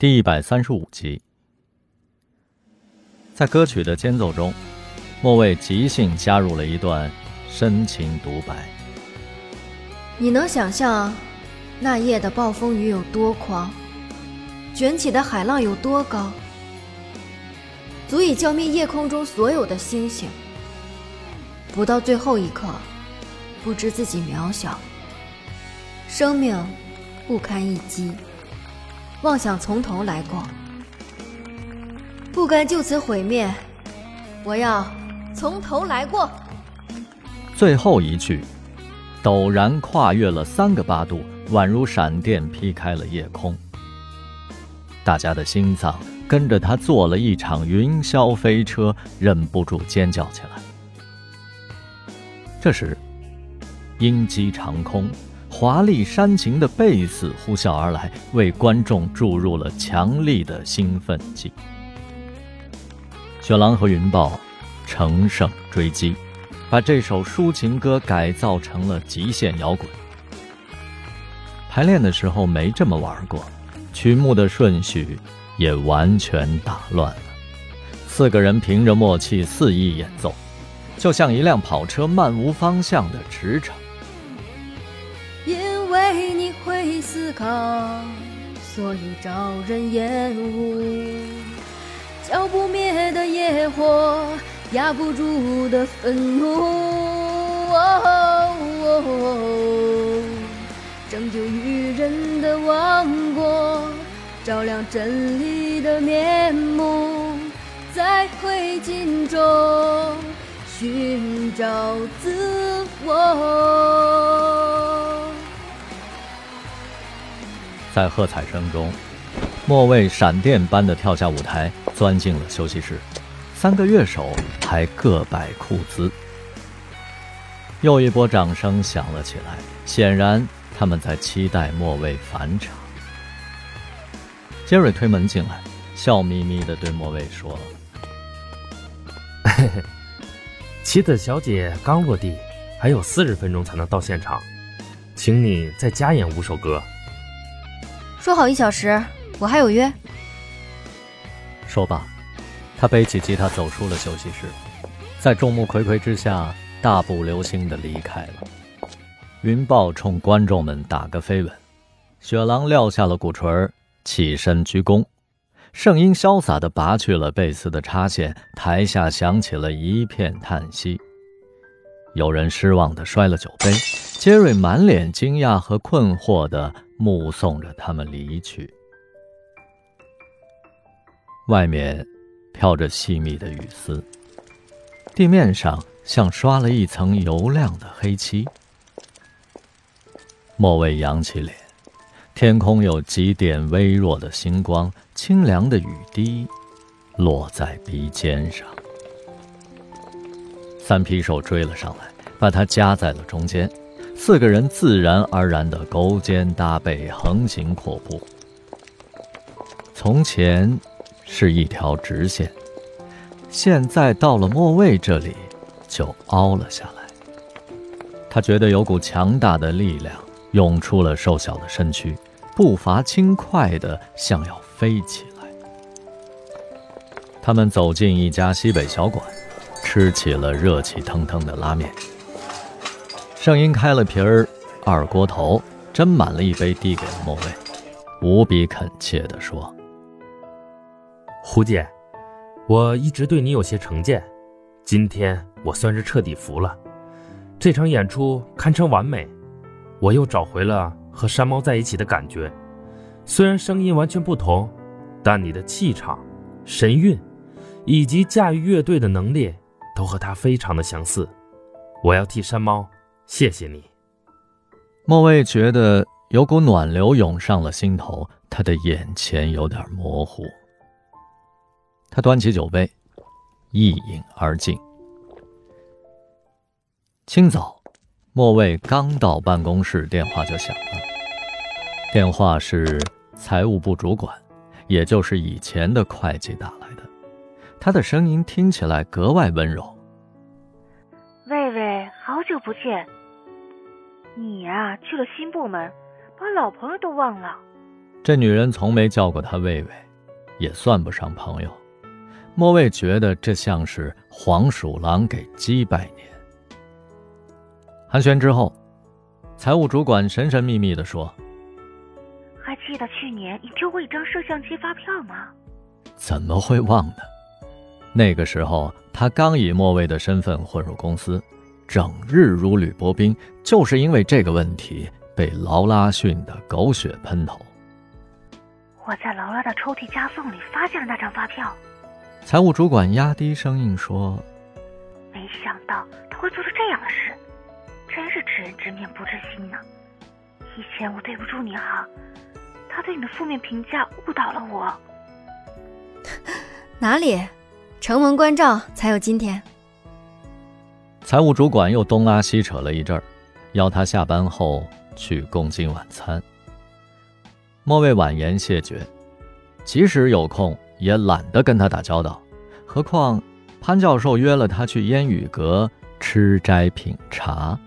第一百三十五集，在歌曲的间奏中，莫蔚即兴加入了一段深情独白。你能想象那夜的暴风雨有多狂，卷起的海浪有多高，足以浇灭夜空中所有的星星。不到最后一刻，不知自己渺小，生命不堪一击，妄想从头来过，不甘就此毁灭，我要从头来过。最后一句，陡然跨越了三个八度，宛如闪电劈开了夜空，大家的心脏跟着他坐了一场云霄飞车，忍不住尖叫起来。这时，鹰击长空、华丽煽情的贝斯呼啸而来，为观众注入了强力的兴奋剂。雪狼和云豹乘胜追击，把这首抒情歌改造成了极限摇滚。排练的时候没这么玩过，曲目的顺序也完全打乱了。四个人凭着默契肆意演奏。就像一辆跑车漫无方向的驰骋。思考，所以招人厌恶。浇不灭的野火，压不住的愤怒。拯救愚人的王国，照亮真理的面目，在灰烬中。寻找自我。在喝彩声中，莫蔚闪电般的跳下舞台，钻进了休息室。三个乐手还各摆酷姿。又一波掌声响了起来，显然他们在期待莫蔚返场。杰瑞推门进来，笑眯眯地对莫蔚说：“嘿嘿。”妻子小姐刚落地，还有四十分钟才能到现场，请你再加演五首歌。说好一小时，我还有约。说罢，他背起吉他走出了休息室，在众目睽睽之下大步流星地离开了。云豹冲观众们打个飞吻，雪狼撂下了鼓槌，起身鞠躬。圣音潇洒地拔去了贝斯的插线，台下响起了一片叹息。有人失望地摔了酒杯，杰瑞满脸惊讶和困惑地目送着他们离去。外面飘着细密的雨丝，地面上像刷了一层油亮的黑漆。莫蔚扬起脸。天空有几点微弱的星光，清凉的雨滴落在鼻尖上。三匹手追了上来，把他夹在了中间。四个人自然而然地勾肩搭背，横行阔步。从前是一条直线，现在到了末位这里，就凹了下来。他觉得有股强大的力量涌出了瘦小的身躯。步伐轻快的，像要飞起来。他们走进一家西北小馆，吃起了热气腾腾的拉面。圣婴开了瓶儿二锅头，斟满了一杯，递给了莫蔚，无比恳切地说：“胡姐，我一直对你有些成见，今天我算是彻底服了。这场演出堪称完美，我又找回了。”和山猫在一起的感觉，虽然声音完全不同，但你的气场、神韵，以及驾驭乐队的能力，都和他非常的相似。我要替山猫谢谢你。莫蔚觉得有股暖流涌上了心头，他的眼前有点模糊。他端起酒杯，一饮而尽。清早。莫蔚刚到办公室，电话就响了。电话是财务部主管，也就是以前的会计打来的。他的声音听起来格外温柔。魏魏，好久不见。你呀，去了新部门，把老朋友都忘了。这女人从没叫过他魏魏，也算不上朋友。莫卫觉得这像是黄鼠狼给鸡拜年。寒暄之后，财务主管神神秘秘地说：“还记得去年你丢过一张摄像机发票吗？”怎么会忘呢？那个时候他刚以莫卫的身份混入公司，整日如履薄冰，就是因为这个问题被劳拉训得狗血喷头。我在劳拉的抽屉夹缝里发现了那张发票。财务主管压低声音说：“没想到他会做出这样的事。”真是知人知面不知心呢。以前我对不住你哈，他对你的负面评价误导了我。哪里，承蒙关照才有今天。财务主管又东拉西扯了一阵儿，邀他下班后去共进晚餐。莫蔚婉言谢绝，即使有空也懒得跟他打交道，何况潘教授约了他去烟雨阁吃斋品茶。